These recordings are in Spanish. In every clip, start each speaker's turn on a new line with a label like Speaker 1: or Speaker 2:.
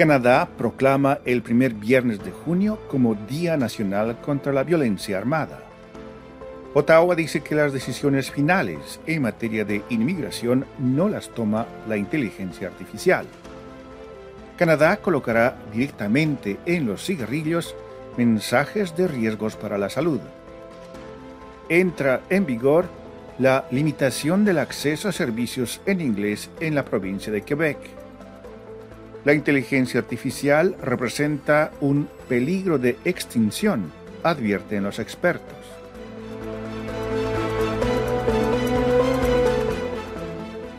Speaker 1: Canadá proclama el primer viernes de junio como Día Nacional contra la Violencia Armada. Ottawa dice que las decisiones finales en materia de inmigración no las toma la inteligencia artificial. Canadá colocará directamente en los cigarrillos mensajes de riesgos para la salud. Entra en vigor la limitación del acceso a servicios en inglés en la provincia de Quebec. La inteligencia artificial representa un peligro de extinción, advierten los expertos.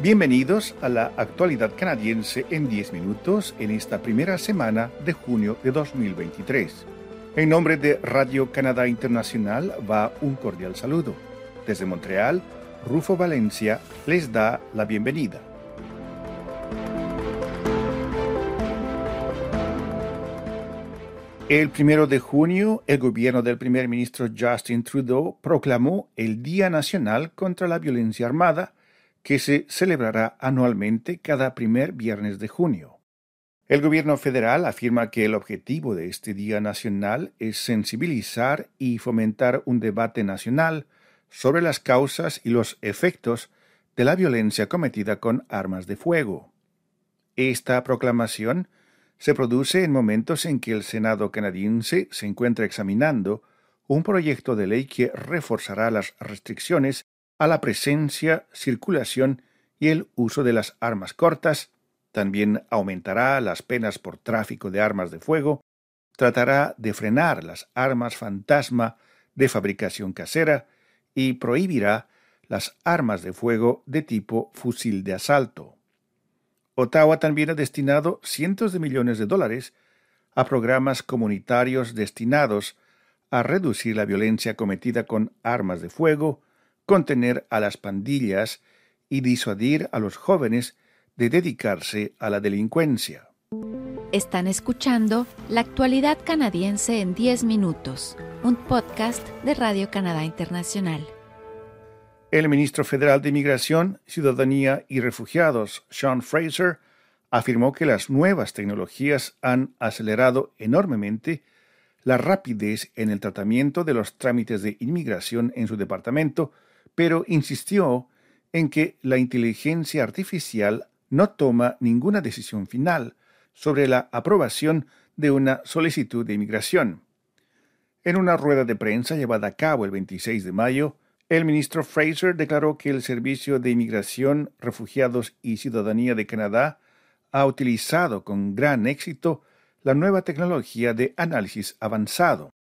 Speaker 1: Bienvenidos a la actualidad canadiense en 10 minutos en esta primera semana de junio de 2023. En nombre de Radio Canadá Internacional va un cordial saludo. Desde Montreal, Rufo Valencia les da la bienvenida. El primero de junio, el gobierno del primer ministro Justin Trudeau proclamó el Día Nacional contra la Violencia Armada, que se celebrará anualmente cada primer viernes de junio. El gobierno federal afirma que el objetivo de este Día Nacional es sensibilizar y fomentar un debate nacional sobre las causas y los efectos de la violencia cometida con armas de fuego. Esta proclamación se produce en momentos en que el Senado canadiense se encuentra examinando un proyecto de ley que reforzará las restricciones a la presencia, circulación y el uso de las armas cortas, también aumentará las penas por tráfico de armas de fuego, tratará de frenar las armas fantasma de fabricación casera y prohibirá las armas de fuego de tipo fusil de asalto. Ottawa también ha destinado cientos de millones de dólares a programas comunitarios destinados a reducir la violencia cometida con armas de fuego, contener a las pandillas y disuadir a los jóvenes de dedicarse a la delincuencia.
Speaker 2: Están escuchando La actualidad canadiense en 10 minutos, un podcast de Radio Canadá Internacional.
Speaker 1: El ministro federal de Inmigración, Ciudadanía y Refugiados, Sean Fraser, afirmó que las nuevas tecnologías han acelerado enormemente la rapidez en el tratamiento de los trámites de inmigración en su departamento, pero insistió en que la inteligencia artificial no toma ninguna decisión final sobre la aprobación de una solicitud de inmigración. En una rueda de prensa llevada a cabo el 26 de mayo, el ministro Fraser declaró que el Servicio de Inmigración, Refugiados y Ciudadanía de Canadá ha utilizado con gran éxito la nueva tecnología de análisis avanzado.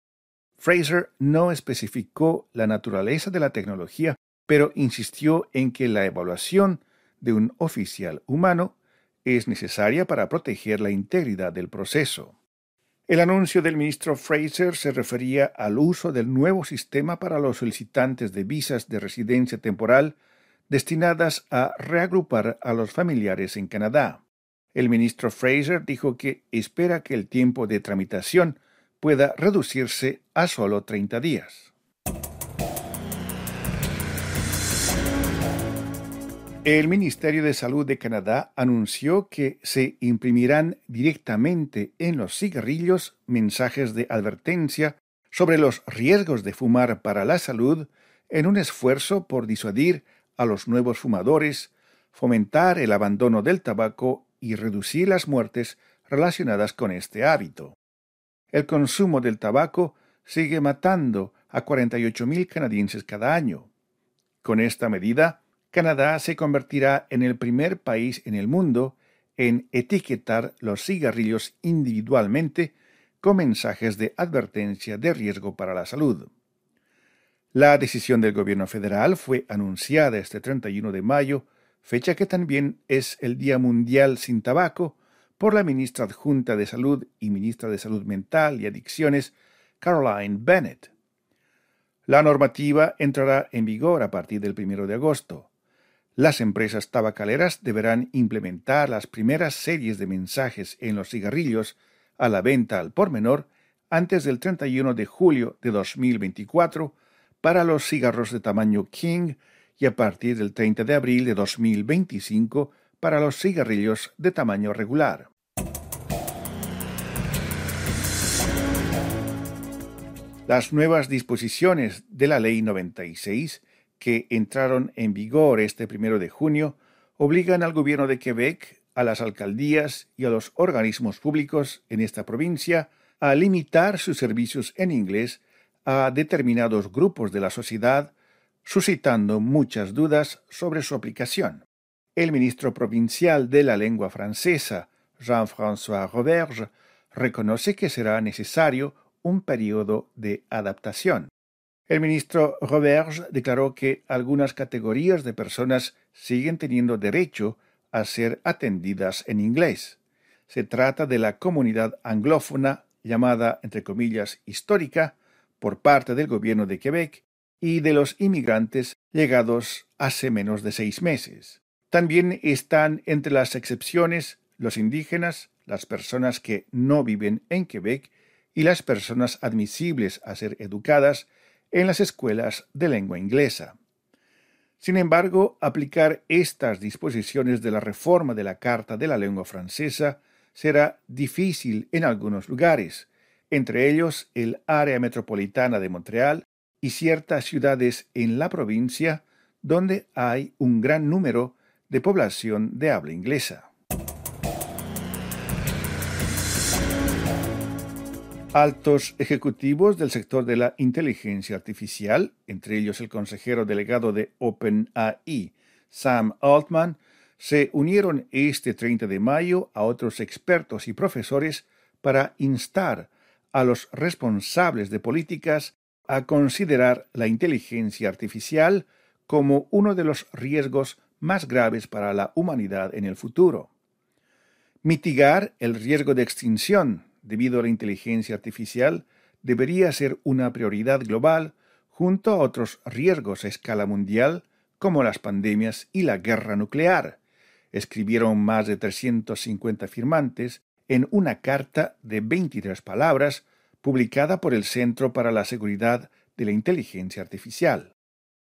Speaker 1: Fraser no especificó la naturaleza de la tecnología, pero insistió en que la evaluación de un oficial humano es necesaria para proteger la integridad del proceso. El anuncio del ministro Fraser se refería al uso del nuevo sistema para los solicitantes de visas de residencia temporal destinadas a reagrupar a los familiares en Canadá. El ministro Fraser dijo que espera que el tiempo de tramitación pueda reducirse a solo 30 días. El Ministerio de Salud de Canadá anunció que se imprimirán directamente en los cigarrillos mensajes de advertencia sobre los riesgos de fumar para la salud en un esfuerzo por disuadir a los nuevos fumadores, fomentar el abandono del tabaco y reducir las muertes relacionadas con este hábito. El consumo del tabaco sigue matando a 48.000 canadienses cada año. Con esta medida, Canadá se convertirá en el primer país en el mundo en etiquetar los cigarrillos individualmente con mensajes de advertencia de riesgo para la salud. La decisión del gobierno federal fue anunciada este 31 de mayo, fecha que también es el Día Mundial sin Tabaco, por la ministra adjunta de Salud y ministra de Salud Mental y Adicciones, Caroline Bennett. La normativa entrará en vigor a partir del 1 de agosto. Las empresas tabacaleras deberán implementar las primeras series de mensajes en los cigarrillos a la venta al por menor antes del 31 de julio de 2024 para los cigarros de tamaño King y a partir del 30 de abril de 2025 para los cigarrillos de tamaño regular. Las nuevas disposiciones de la Ley 96 que entraron en vigor este primero de junio, obligan al gobierno de Quebec, a las alcaldías y a los organismos públicos en esta provincia a limitar sus servicios en inglés a determinados grupos de la sociedad, suscitando muchas dudas sobre su aplicación. El ministro provincial de la lengua francesa, Jean-François Roberge, reconoce que será necesario un periodo de adaptación. El ministro Roberge declaró que algunas categorías de personas siguen teniendo derecho a ser atendidas en inglés. Se trata de la comunidad anglófona llamada, entre comillas, histórica, por parte del gobierno de Quebec y de los inmigrantes llegados hace menos de seis meses. También están entre las excepciones los indígenas, las personas que no viven en Quebec y las personas admisibles a ser educadas en las escuelas de lengua inglesa. Sin embargo, aplicar estas disposiciones de la reforma de la Carta de la Lengua Francesa será difícil en algunos lugares, entre ellos el área metropolitana de Montreal y ciertas ciudades en la provincia donde hay un gran número de población de habla inglesa. Altos ejecutivos del sector de la inteligencia artificial, entre ellos el consejero delegado de OpenAI, Sam Altman, se unieron este 30 de mayo a otros expertos y profesores para instar a los responsables de políticas a considerar la inteligencia artificial como uno de los riesgos más graves para la humanidad en el futuro. Mitigar el riesgo de extinción debido a la inteligencia artificial debería ser una prioridad global junto a otros riesgos a escala mundial como las pandemias y la guerra nuclear, escribieron más de 350 firmantes en una carta de 23 palabras publicada por el Centro para la Seguridad de la Inteligencia Artificial.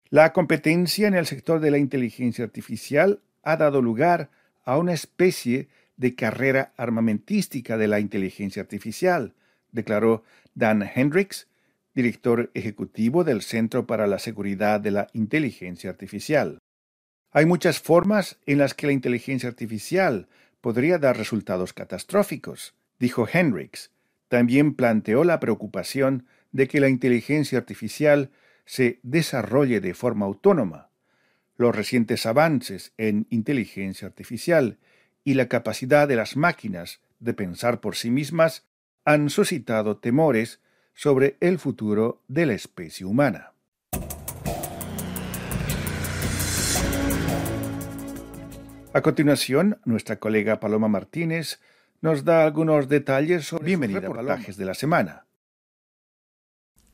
Speaker 1: La competencia en el sector de la inteligencia artificial ha dado lugar a una especie de carrera armamentística de la inteligencia artificial, declaró Dan Hendricks, director ejecutivo del Centro para la Seguridad de la Inteligencia Artificial. Hay muchas formas en las que la inteligencia artificial podría dar resultados catastróficos, dijo Hendricks. También planteó la preocupación de que la inteligencia artificial se desarrolle de forma autónoma. Los recientes avances en inteligencia artificial y la capacidad de las máquinas de pensar por sí mismas han suscitado temores sobre el futuro de la especie humana. A continuación, nuestra colega Paloma Martínez nos da algunos detalles sobre los reportajes de la semana.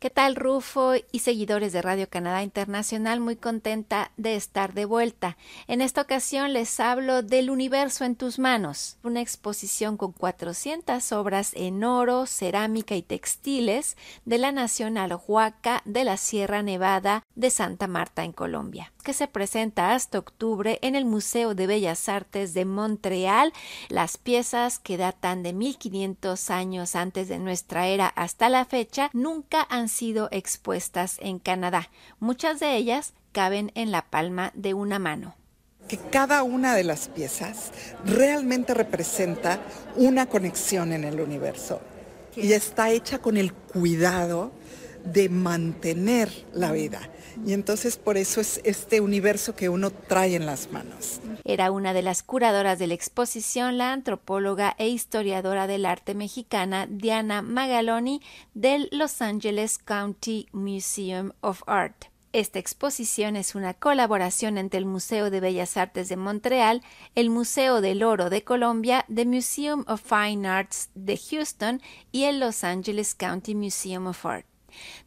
Speaker 2: ¿Qué tal Rufo y seguidores de Radio Canadá Internacional? Muy contenta de estar de vuelta. En esta ocasión les hablo del Universo en tus manos, una exposición con 400 obras en oro, cerámica y textiles de la Nación Alohuaca de la Sierra Nevada de Santa Marta en Colombia que se presenta hasta octubre en el Museo de Bellas Artes de Montreal. Las piezas que datan de 1500 años antes de nuestra era hasta la fecha nunca han sido expuestas en Canadá. Muchas de ellas caben en la palma de una mano
Speaker 3: que cada una de las piezas realmente representa una conexión en el universo y está hecha con el cuidado de mantener la vida. Y entonces por eso es este universo que uno trae en las manos.
Speaker 2: Era una de las curadoras de la exposición, la antropóloga e historiadora del arte mexicana Diana Magaloni del Los Angeles County Museum of Art. Esta exposición es una colaboración entre el Museo de Bellas Artes de Montreal, el Museo del Oro de Colombia, The Museum of Fine Arts de Houston y el Los Angeles County Museum of Art.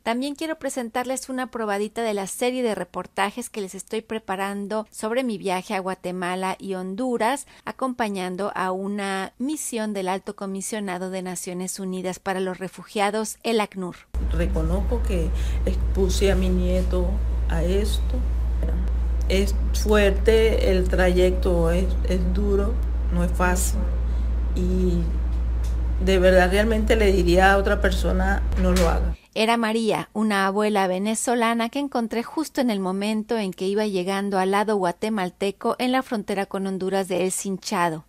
Speaker 2: También quiero presentarles una probadita de la serie de reportajes que les estoy preparando sobre mi viaje a Guatemala y Honduras, acompañando a una misión del Alto Comisionado de Naciones Unidas para los Refugiados, el ACNUR.
Speaker 4: Reconozco que expuse a mi nieto a esto. Es fuerte, el trayecto es, es duro, no es fácil y de verdad realmente le diría a otra persona no lo haga.
Speaker 2: Era María, una abuela venezolana que encontré justo en el momento en que iba llegando al lado guatemalteco en la frontera con Honduras de El Cinchado.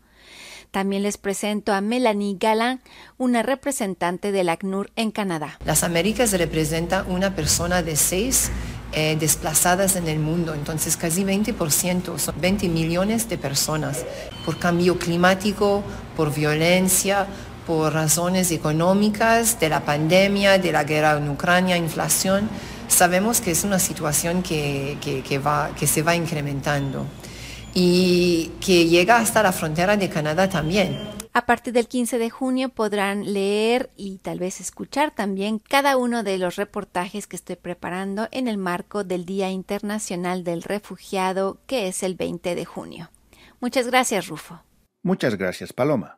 Speaker 2: También les presento a Melanie Galán, una representante del ACNUR en Canadá.
Speaker 5: Las Américas representa una persona de seis eh, desplazadas en el mundo, entonces casi 20%, son 20 millones de personas, por cambio climático, por violencia, por razones económicas, de la pandemia, de la guerra en Ucrania, inflación, sabemos que es una situación que, va, que se va incrementando y que llega hasta la frontera de Canadá también.
Speaker 2: A partir del 15 de junio podrán leer y tal vez escuchar también cada uno de los reportajes que estoy preparando en el marco del Día Internacional del Refugiado, que es el 20 de junio. Muchas gracias, Rufo.
Speaker 1: Muchas gracias, Paloma.